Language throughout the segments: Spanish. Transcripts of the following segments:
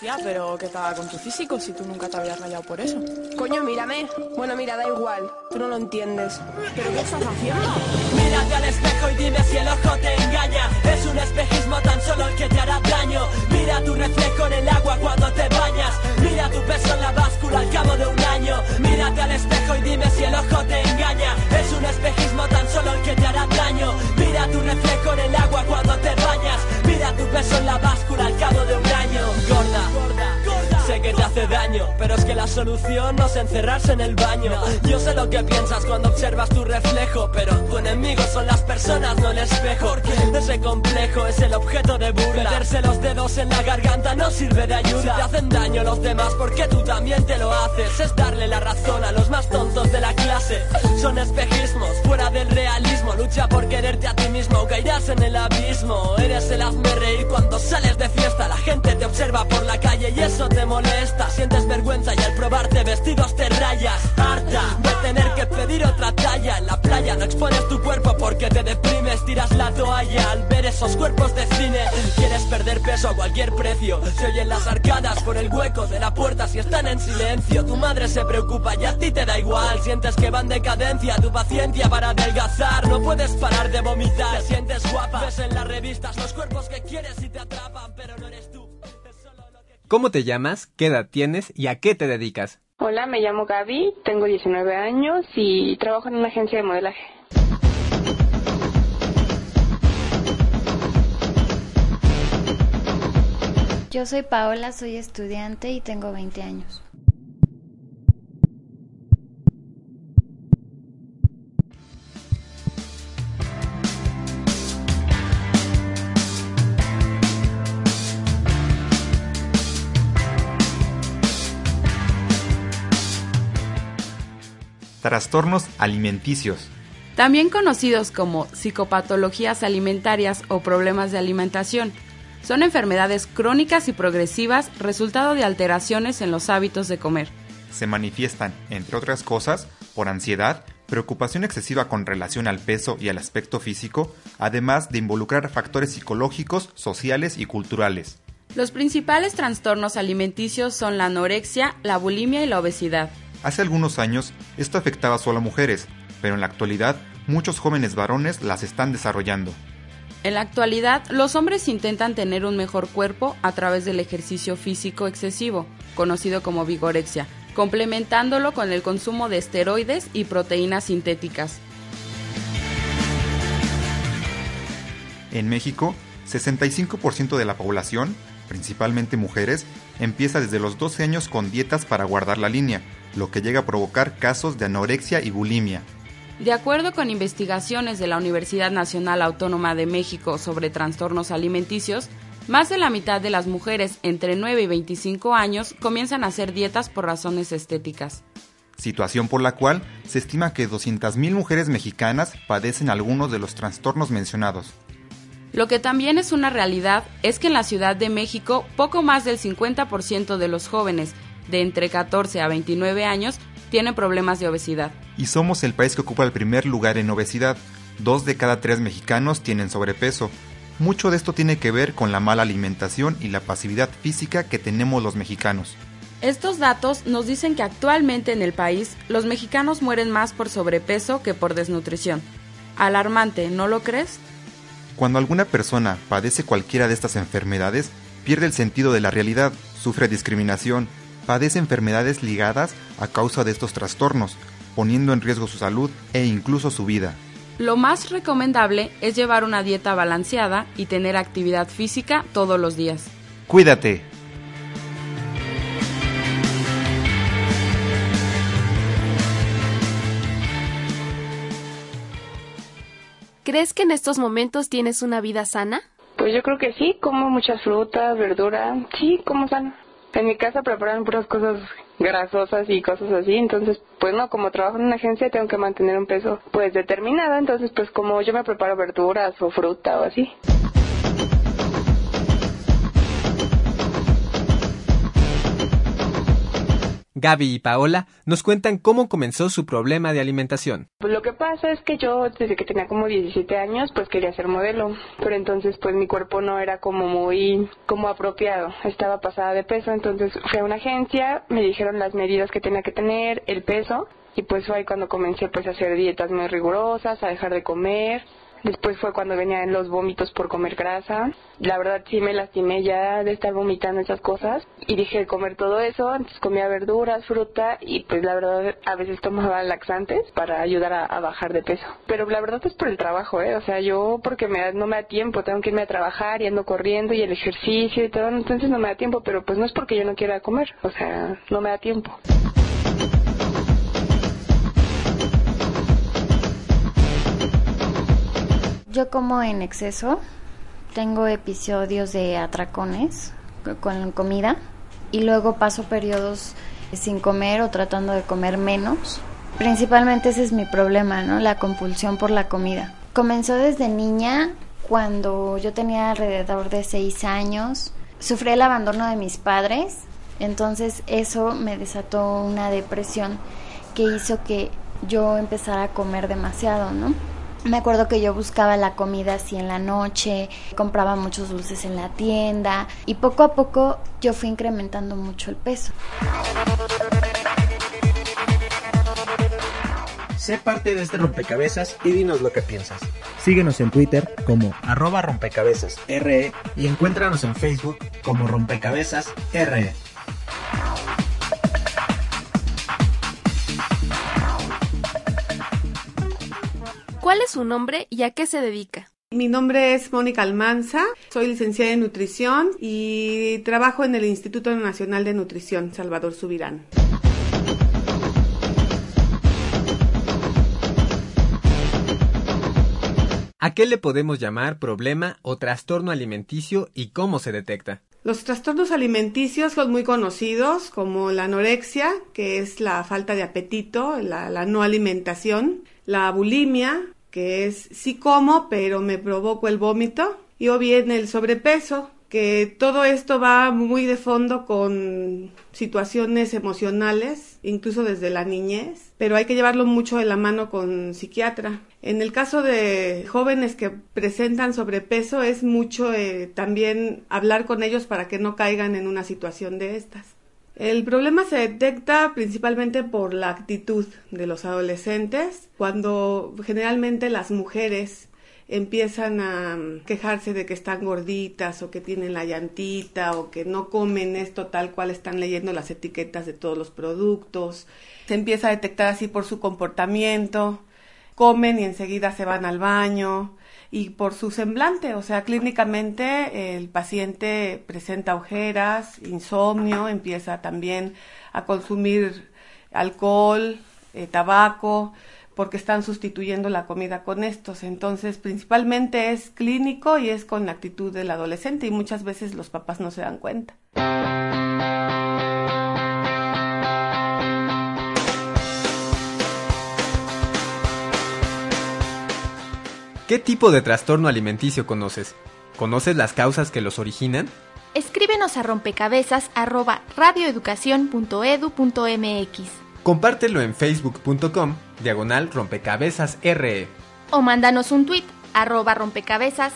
Tía, pero ¿qué tal con tu físico si tú nunca te habías rayado por eso? Coño, mírame. Bueno, mira, da igual. Tú no lo entiendes. ¿Pero qué estás haciendo? Mírate al espejo y dime si el ojo te engaña. Es un espejismo tan solo el que te hará daño. Mira tu reflejo en el agua cuando te bañas. Mira tu peso en la báscula al cabo de un año. Mírate al espejo y dime si el ojo te engaña. Pero es que solución no es encerrarse en el baño. Yo sé lo que piensas cuando observas tu reflejo, pero tu enemigo son las personas, no el espejo. Ese complejo es el objeto de burla. Meterse los dedos en la garganta no sirve de ayuda. Si te hacen daño los demás, porque tú también te lo haces. Es darle la razón a los más tontos de la clase. Son espejismos, fuera del realismo. Lucha por quererte a ti mismo o caerás en el abismo. Eres el hazme reír cuando sales de fiesta. La gente te observa por la calle y eso te molesta. Sientes vergüenza y al probarte vestidos te rayas. Harta de tener que pedir otra talla. En la playa no expones tu cuerpo porque te deprimes. Tiras la toalla al ver esos cuerpos de cine. Quieres perder peso a cualquier precio. Se oyen las arcadas por el hueco de la puerta si están en silencio. Tu madre se preocupa y a ti te da igual. Sientes que va en decadencia tu paciencia para adelgazar. No puedes parar de vomitar. Te sientes guapa. Ves en las revistas los cuerpos que quieres y te atrapan, pero no eres tú. ¿Cómo te llamas? ¿Qué edad tienes? ¿Y a qué te dedicas? Hola, me llamo Gaby, tengo 19 años y trabajo en una agencia de modelaje. Yo soy Paola, soy estudiante y tengo 20 años. Trastornos alimenticios. También conocidos como psicopatologías alimentarias o problemas de alimentación. Son enfermedades crónicas y progresivas resultado de alteraciones en los hábitos de comer. Se manifiestan, entre otras cosas, por ansiedad, preocupación excesiva con relación al peso y al aspecto físico, además de involucrar factores psicológicos, sociales y culturales. Los principales trastornos alimenticios son la anorexia, la bulimia y la obesidad. Hace algunos años esto afectaba solo a mujeres, pero en la actualidad muchos jóvenes varones las están desarrollando. En la actualidad, los hombres intentan tener un mejor cuerpo a través del ejercicio físico excesivo, conocido como vigorexia, complementándolo con el consumo de esteroides y proteínas sintéticas. En México, 65% de la población, principalmente mujeres, empieza desde los 12 años con dietas para guardar la línea, lo que llega a provocar casos de anorexia y bulimia. De acuerdo con investigaciones de la Universidad Nacional Autónoma de México sobre trastornos alimenticios, más de la mitad de las mujeres entre 9 y 25 años comienzan a hacer dietas por razones estéticas. Situación por la cual se estima que 200.000 mujeres mexicanas padecen algunos de los trastornos mencionados. Lo que también es una realidad es que en la Ciudad de México poco más del 50% de los jóvenes de entre 14 a 29 años tienen problemas de obesidad. Y somos el país que ocupa el primer lugar en obesidad. Dos de cada tres mexicanos tienen sobrepeso. Mucho de esto tiene que ver con la mala alimentación y la pasividad física que tenemos los mexicanos. Estos datos nos dicen que actualmente en el país los mexicanos mueren más por sobrepeso que por desnutrición. Alarmante, ¿no lo crees? Cuando alguna persona padece cualquiera de estas enfermedades, pierde el sentido de la realidad, sufre discriminación, padece enfermedades ligadas a causa de estos trastornos, poniendo en riesgo su salud e incluso su vida. Lo más recomendable es llevar una dieta balanceada y tener actividad física todos los días. Cuídate. ¿Crees que en estos momentos tienes una vida sana? Pues yo creo que sí, como muchas frutas, verduras, sí, como sana. En mi casa preparan puras cosas grasosas y cosas así, entonces pues no, como trabajo en una agencia tengo que mantener un peso pues determinado, entonces pues como yo me preparo verduras o fruta o así. Gaby y Paola nos cuentan cómo comenzó su problema de alimentación. Pues lo que pasa es que yo desde que tenía como 17 años pues quería ser modelo, pero entonces pues mi cuerpo no era como muy como apropiado, estaba pasada de peso, entonces fui a una agencia, me dijeron las medidas que tenía que tener, el peso y pues fue ahí cuando comencé pues a hacer dietas muy rigurosas, a dejar de comer, Después fue cuando venían los vómitos por comer grasa. La verdad sí me lastimé ya de estar vomitando esas cosas y dije comer todo eso. Entonces comía verduras, fruta y pues la verdad a veces tomaba laxantes para ayudar a, bajar de peso. Pero la verdad es por el trabajo, ¿eh? O sea, yo porque me no me da tiempo, tengo que irme a trabajar y ando corriendo y el ejercicio y todo, entonces no me da tiempo, pero pues no es porque yo no quiera comer, o sea, no me da tiempo. Yo como en exceso, tengo episodios de atracones con comida y luego paso periodos sin comer o tratando de comer menos. Principalmente ese es mi problema, ¿no? La compulsión por la comida. Comenzó desde niña cuando yo tenía alrededor de seis años. Sufrí el abandono de mis padres, entonces eso me desató una depresión que hizo que yo empezara a comer demasiado, ¿no? Me acuerdo que yo buscaba la comida así en la noche, compraba muchos dulces en la tienda y poco a poco yo fui incrementando mucho el peso. Sé parte de este rompecabezas y dinos lo que piensas. Síguenos en Twitter como arroba rompecabezas RE y encuéntranos en Facebook como rompecabezas RE. ¿Cuál es su nombre y a qué se dedica? Mi nombre es Mónica Almanza, soy licenciada en nutrición y trabajo en el Instituto Nacional de Nutrición Salvador Subirán. ¿A qué le podemos llamar problema o trastorno alimenticio y cómo se detecta? Los trastornos alimenticios son muy conocidos como la anorexia, que es la falta de apetito, la, la no alimentación, la bulimia, que es sí como, pero me provoco el vómito, y o bien el sobrepeso, que todo esto va muy de fondo con situaciones emocionales, incluso desde la niñez, pero hay que llevarlo mucho de la mano con psiquiatra. En el caso de jóvenes que presentan sobrepeso es mucho eh, también hablar con ellos para que no caigan en una situación de estas. El problema se detecta principalmente por la actitud de los adolescentes, cuando generalmente las mujeres empiezan a quejarse de que están gorditas o que tienen la llantita o que no comen esto tal cual están leyendo las etiquetas de todos los productos. Se empieza a detectar así por su comportamiento, comen y enseguida se van al baño, y por su semblante, o sea, clínicamente el paciente presenta ojeras, insomnio, empieza también a consumir alcohol, eh, tabaco, porque están sustituyendo la comida con estos. Entonces, principalmente es clínico y es con la actitud del adolescente y muchas veces los papás no se dan cuenta. ¿Qué tipo de trastorno alimenticio conoces? ¿Conoces las causas que los originan? Escríbenos a rompecabezas radioeducación.edu.mx. Compártelo en facebook.com, diagonal rompecabezas RE. O mándanos un tweet, arroba rompecabezas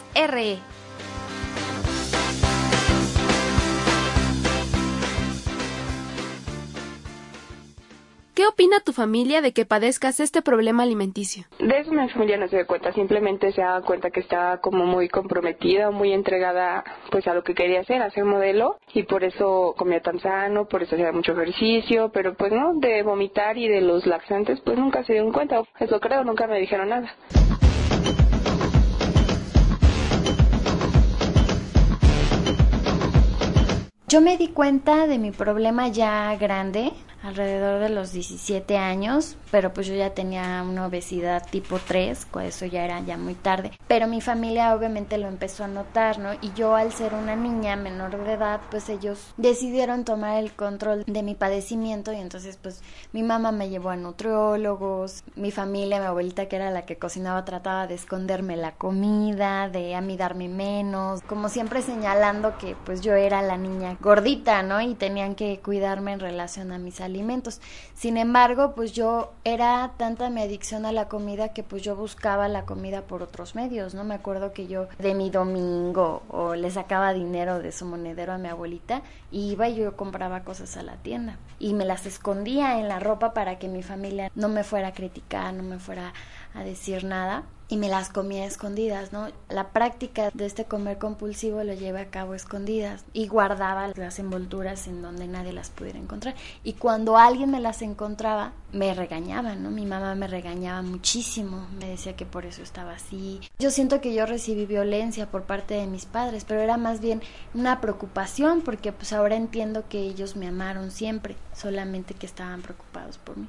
¿Qué opina tu familia de que padezcas este problema alimenticio? De eso mi familia no se da cuenta, simplemente se da cuenta que estaba como muy comprometida, muy entregada pues a lo que quería hacer, a ser modelo y por eso comía tan sano, por eso hacía mucho ejercicio, pero pues no, de vomitar y de los laxantes pues nunca se dieron cuenta, eso creo, nunca me dijeron nada. Yo me di cuenta de mi problema ya grande alrededor de los 17 años, pero pues yo ya tenía una obesidad tipo 3, eso ya era ya muy tarde. Pero mi familia obviamente lo empezó a notar, ¿no? Y yo al ser una niña menor de edad, pues ellos decidieron tomar el control de mi padecimiento y entonces pues mi mamá me llevó a nutriólogos, mi familia, mi abuelita que era la que cocinaba trataba de esconderme la comida, de amidarme menos, como siempre señalando que pues yo era la niña gordita, ¿no? Y tenían que cuidarme en relación a mis alimentos. Sin embargo, pues yo era tanta mi adicción a la comida que pues yo buscaba la comida por otros medios, ¿no? Me acuerdo que yo de mi domingo o le sacaba dinero de su monedero a mi abuelita y iba y yo compraba cosas a la tienda y me las escondía en la ropa para que mi familia no me fuera a criticar, no me fuera a decir nada y me las comía escondidas, ¿no? La práctica de este comer compulsivo lo llevé a cabo escondidas y guardaba las envolturas en donde nadie las pudiera encontrar. Y cuando alguien me las encontraba, me regañaba, ¿no? Mi mamá me regañaba muchísimo, me decía que por eso estaba así. Yo siento que yo recibí violencia por parte de mis padres, pero era más bien una preocupación porque pues ahora entiendo que ellos me amaron siempre, solamente que estaban preocupados por mí.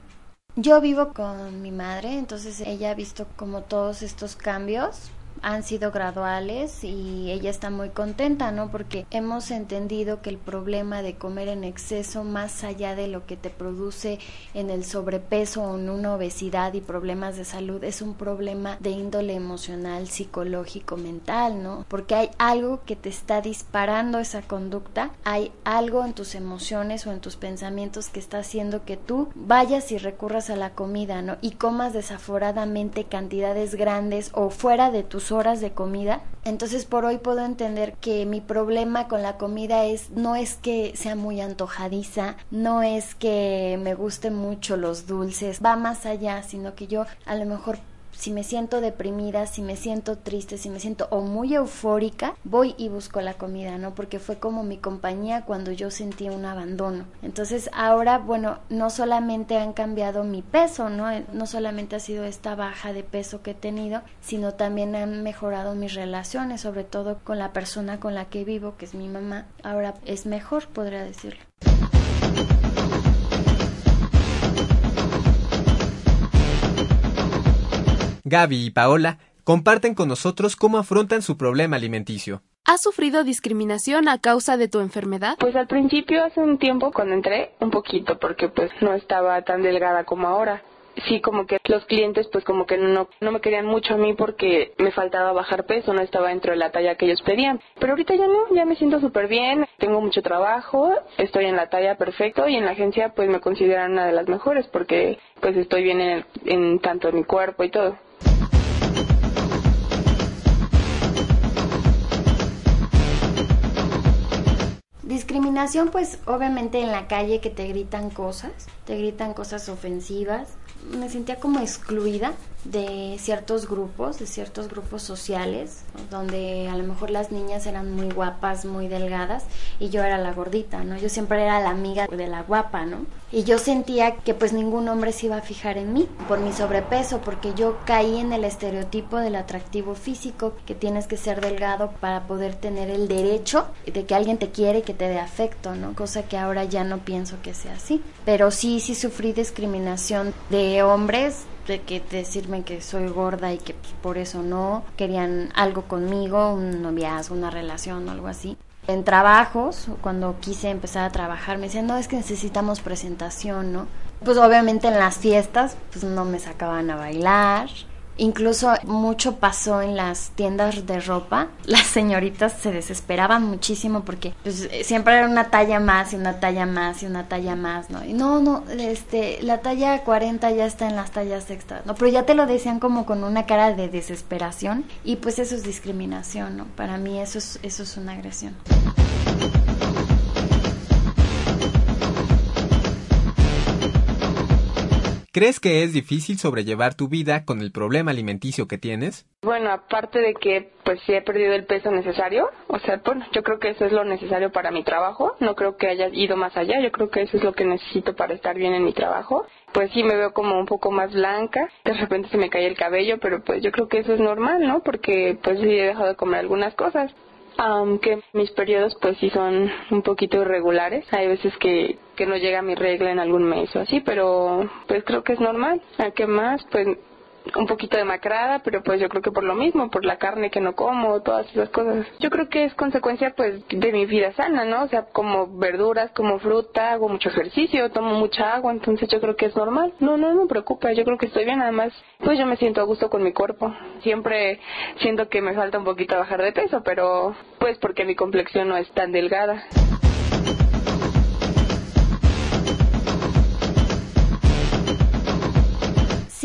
Yo vivo con mi madre, entonces ella ha visto como todos estos cambios han sido graduales y ella está muy contenta, ¿no? Porque hemos entendido que el problema de comer en exceso, más allá de lo que te produce en el sobrepeso o en una obesidad y problemas de salud, es un problema de índole emocional, psicológico, mental, ¿no? Porque hay algo que te está disparando esa conducta, hay algo en tus emociones o en tus pensamientos que está haciendo que tú vayas y recurras a la comida, ¿no? Y comas desaforadamente cantidades grandes o fuera de tus horas de comida. Entonces por hoy puedo entender que mi problema con la comida es no es que sea muy antojadiza, no es que me gusten mucho los dulces, va más allá, sino que yo a lo mejor si me siento deprimida, si me siento triste, si me siento o muy eufórica, voy y busco la comida, ¿no? Porque fue como mi compañía cuando yo sentí un abandono. Entonces ahora, bueno, no solamente han cambiado mi peso, ¿no? Eh, no solamente ha sido esta baja de peso que he tenido, sino también han mejorado mis relaciones, sobre todo con la persona con la que vivo, que es mi mamá. Ahora es mejor, podría decirlo. Gaby y Paola comparten con nosotros cómo afrontan su problema alimenticio. ¿Has sufrido discriminación a causa de tu enfermedad? Pues al principio, hace un tiempo, cuando entré, un poquito, porque pues no estaba tan delgada como ahora. Sí, como que los clientes pues como que no, no me querían mucho a mí porque me faltaba bajar peso, no estaba dentro de la talla que ellos pedían. Pero ahorita ya no, ya me siento súper bien, tengo mucho trabajo, estoy en la talla perfecto y en la agencia pues me consideran una de las mejores porque pues estoy bien en, en tanto en mi cuerpo y todo. Discriminación, pues obviamente en la calle que te gritan cosas, te gritan cosas ofensivas. Me sentía como excluida de ciertos grupos, de ciertos grupos sociales, donde a lo mejor las niñas eran muy guapas, muy delgadas, y yo era la gordita, ¿no? Yo siempre era la amiga de la guapa, ¿no? Y yo sentía que pues ningún hombre se iba a fijar en mí por mi sobrepeso, porque yo caí en el estereotipo del atractivo físico, que tienes que ser delgado para poder tener el derecho de que alguien te quiere y que te dé afecto, ¿no? Cosa que ahora ya no pienso que sea así. Pero sí, sí sufrí discriminación de hombres de que decirme que soy gorda y que por eso no querían algo conmigo, un noviazgo, una relación o algo así. En trabajos, cuando quise empezar a trabajar, me decían, no, es que necesitamos presentación, ¿no? Pues obviamente en las fiestas, pues no me sacaban a bailar, Incluso mucho pasó en las tiendas de ropa. Las señoritas se desesperaban muchísimo porque pues, siempre era una talla más y una talla más y una talla más, ¿no? Y no, no, este, la talla 40 ya está en las tallas extras, ¿no? Pero ya te lo decían como con una cara de desesperación y pues eso es discriminación, ¿no? Para mí eso es, eso es una agresión. ¿Crees que es difícil sobrellevar tu vida con el problema alimenticio que tienes? Bueno, aparte de que pues sí he perdido el peso necesario, o sea, bueno, yo creo que eso es lo necesario para mi trabajo, no creo que haya ido más allá, yo creo que eso es lo que necesito para estar bien en mi trabajo. Pues sí me veo como un poco más blanca, de repente se me cae el cabello, pero pues yo creo que eso es normal, ¿no? Porque pues sí he dejado de comer algunas cosas aunque mis periodos pues sí son un poquito irregulares. Hay veces que que no llega mi regla en algún mes o así, pero pues creo que es normal. ¿A qué más? Pues un poquito demacrada, pero pues yo creo que por lo mismo, por la carne que no como, todas esas cosas. Yo creo que es consecuencia pues de mi vida sana, ¿no? O sea, como verduras, como fruta, hago mucho ejercicio, tomo mucha agua, entonces yo creo que es normal. No, no, no me preocupa, yo creo que estoy bien, además pues yo me siento a gusto con mi cuerpo. Siempre siento que me falta un poquito bajar de peso, pero pues porque mi complexión no es tan delgada.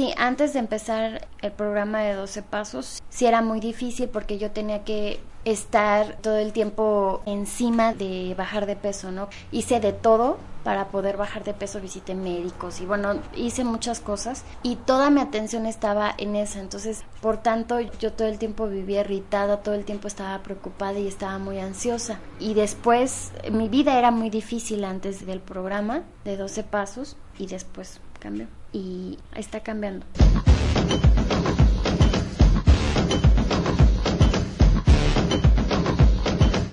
Sí, antes de empezar el programa de 12 pasos, sí era muy difícil porque yo tenía que estar todo el tiempo encima de bajar de peso, ¿no? Hice de todo para poder bajar de peso, visité médicos y bueno, hice muchas cosas y toda mi atención estaba en esa, entonces por tanto yo todo el tiempo vivía irritada, todo el tiempo estaba preocupada y estaba muy ansiosa. Y después mi vida era muy difícil antes del programa de 12 pasos y después cambió y está cambiando.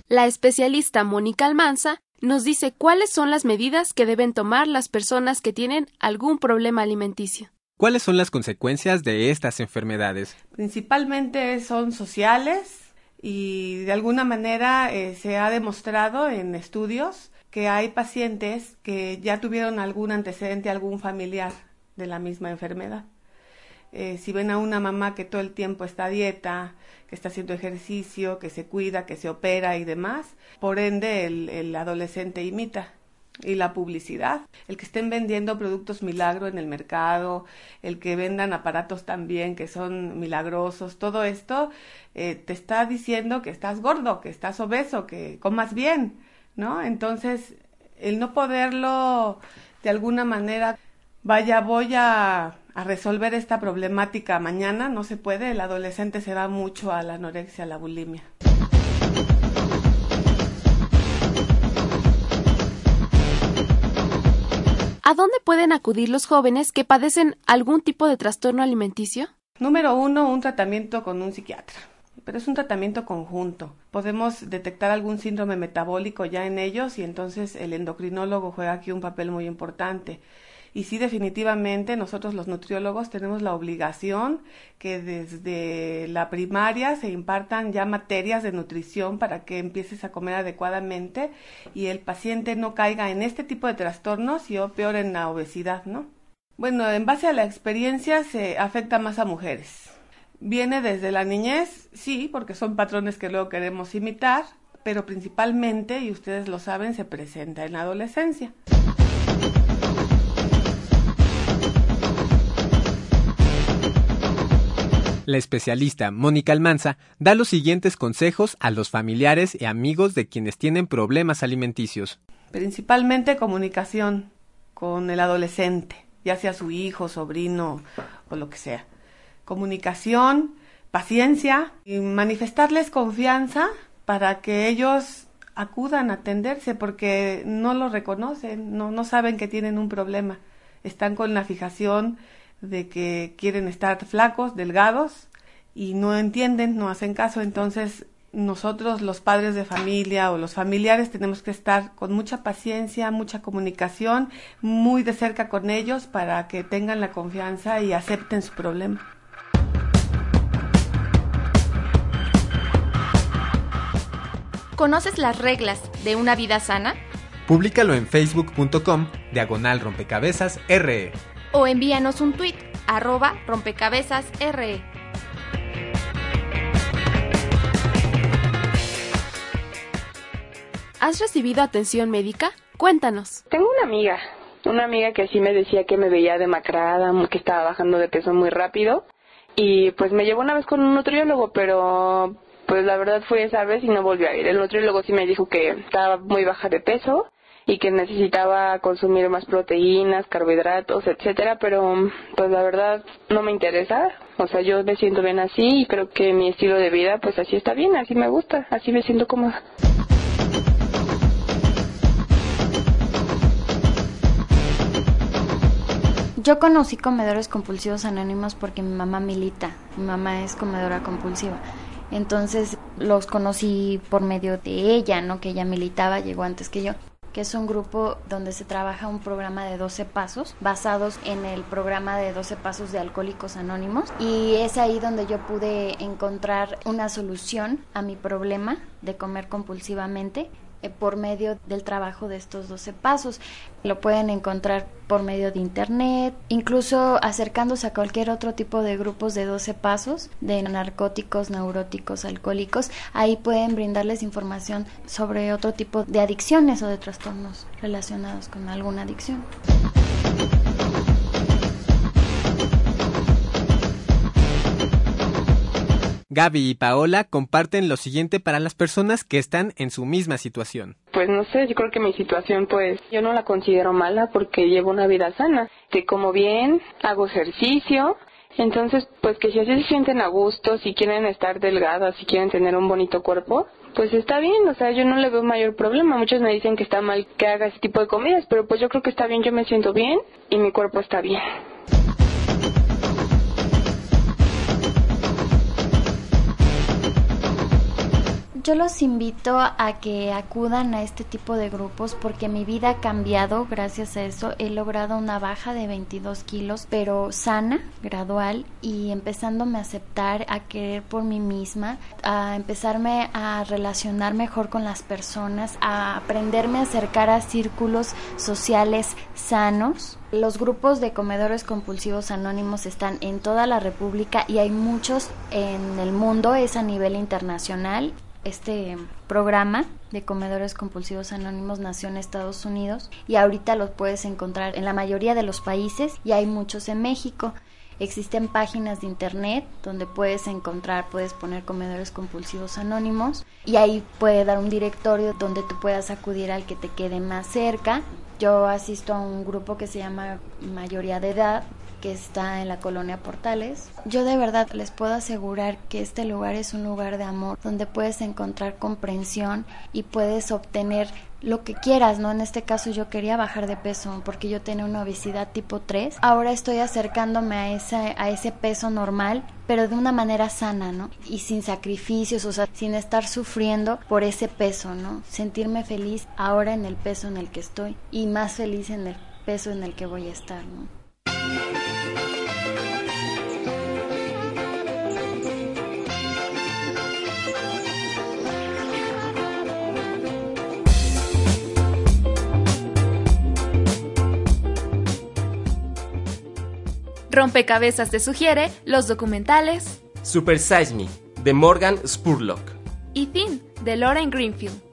La especialista Mónica Almanza nos dice cuáles son las medidas que deben tomar las personas que tienen algún problema alimenticio. ¿Cuáles son las consecuencias de estas enfermedades? Principalmente son sociales y de alguna manera eh, se ha demostrado en estudios que hay pacientes que ya tuvieron algún antecedente, algún familiar de la misma enfermedad. Eh, si ven a una mamá que todo el tiempo está dieta, que está haciendo ejercicio, que se cuida, que se opera y demás, por ende el, el adolescente imita y la publicidad, el que estén vendiendo productos milagro en el mercado, el que vendan aparatos también que son milagrosos, todo esto eh, te está diciendo que estás gordo, que estás obeso, que comas bien, ¿no? Entonces, el no poderlo de alguna manera, vaya, voy a, a resolver esta problemática mañana, no se puede, el adolescente se va mucho a la anorexia, a la bulimia. ¿A dónde pueden acudir los jóvenes que padecen algún tipo de trastorno alimenticio? Número uno, un tratamiento con un psiquiatra. Pero es un tratamiento conjunto. Podemos detectar algún síndrome metabólico ya en ellos y entonces el endocrinólogo juega aquí un papel muy importante. Y sí, definitivamente nosotros los nutriólogos tenemos la obligación que desde la primaria se impartan ya materias de nutrición para que empieces a comer adecuadamente y el paciente no caiga en este tipo de trastornos y o peor en la obesidad, ¿no? Bueno, en base a la experiencia se afecta más a mujeres. Viene desde la niñez, sí, porque son patrones que luego queremos imitar, pero principalmente, y ustedes lo saben, se presenta en la adolescencia. La especialista Mónica Almanza da los siguientes consejos a los familiares y amigos de quienes tienen problemas alimenticios. Principalmente comunicación con el adolescente, ya sea su hijo, sobrino o lo que sea. Comunicación, paciencia y manifestarles confianza para que ellos acudan a atenderse porque no lo reconocen, no, no saben que tienen un problema. Están con la fijación de que quieren estar flacos, delgados y no entienden, no hacen caso, entonces nosotros los padres de familia o los familiares tenemos que estar con mucha paciencia, mucha comunicación, muy de cerca con ellos para que tengan la confianza y acepten su problema. ¿Conoces las reglas de una vida sana? Públicalo en facebook.com diagonal rompecabezas RE o envíanos un tweet arroba rompecabezas RE. ¿Has recibido atención médica? Cuéntanos. Tengo una amiga, una amiga que sí me decía que me veía demacrada, que estaba bajando de peso muy rápido y pues me llevó una vez con un nutriólogo, pero pues la verdad fue esa vez y no volvió a ir. El nutriólogo sí me dijo que estaba muy baja de peso y que necesitaba consumir más proteínas, carbohidratos, etcétera, pero pues la verdad no me interesa. O sea, yo me siento bien así y creo que mi estilo de vida pues así está bien, así me gusta, así me siento cómoda. Yo conocí comedores compulsivos anónimos porque mi mamá milita, mi mamá es comedora compulsiva. Entonces los conocí por medio de ella, ¿no? Que ella militaba, llegó antes que yo que es un grupo donde se trabaja un programa de 12 pasos basados en el programa de 12 pasos de Alcohólicos Anónimos. Y es ahí donde yo pude encontrar una solución a mi problema de comer compulsivamente por medio del trabajo de estos 12 pasos. Lo pueden encontrar por medio de internet, incluso acercándose a cualquier otro tipo de grupos de 12 pasos de narcóticos, neuróticos, alcohólicos. Ahí pueden brindarles información sobre otro tipo de adicciones o de trastornos relacionados con alguna adicción. Gaby y Paola comparten lo siguiente para las personas que están en su misma situación. Pues no sé, yo creo que mi situación pues yo no la considero mala porque llevo una vida sana. Te como bien, hago ejercicio, entonces pues que si así se sienten a gusto, si quieren estar delgadas, si quieren tener un bonito cuerpo, pues está bien, o sea, yo no le veo mayor problema. Muchos me dicen que está mal que haga ese tipo de comidas, pero pues yo creo que está bien, yo me siento bien y mi cuerpo está bien. Yo los invito a que acudan a este tipo de grupos porque mi vida ha cambiado gracias a eso. He logrado una baja de 22 kilos, pero sana, gradual y empezándome a aceptar, a querer por mí misma, a empezarme a relacionar mejor con las personas, a aprenderme a acercar a círculos sociales sanos. Los grupos de comedores compulsivos anónimos están en toda la República y hay muchos en el mundo, es a nivel internacional este programa de comedores compulsivos anónimos nació en Estados Unidos y ahorita los puedes encontrar en la mayoría de los países y hay muchos en México. Existen páginas de internet donde puedes encontrar, puedes poner comedores compulsivos anónimos y ahí puede dar un directorio donde tú puedas acudir al que te quede más cerca. Yo asisto a un grupo que se llama Mayoría de Edad que está en la colonia Portales. Yo de verdad les puedo asegurar que este lugar es un lugar de amor donde puedes encontrar comprensión y puedes obtener lo que quieras, ¿no? En este caso yo quería bajar de peso porque yo tenía una obesidad tipo 3. Ahora estoy acercándome a ese, a ese peso normal, pero de una manera sana, ¿no? Y sin sacrificios, o sea, sin estar sufriendo por ese peso, ¿no? Sentirme feliz ahora en el peso en el que estoy y más feliz en el peso en el que voy a estar, ¿no? Rompecabezas te sugiere los documentales Super Size Me, de Morgan Spurlock. y Thin, de Lauren Greenfield.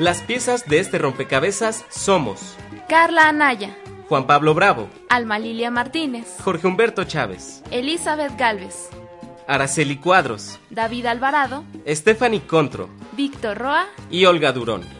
Las piezas de este rompecabezas somos Carla Anaya, Juan Pablo Bravo, Alma Lilia Martínez, Jorge Humberto Chávez, Elizabeth Galvez, Araceli Cuadros, David Alvarado, Stephanie Contro Víctor Roa, y Olga Durón.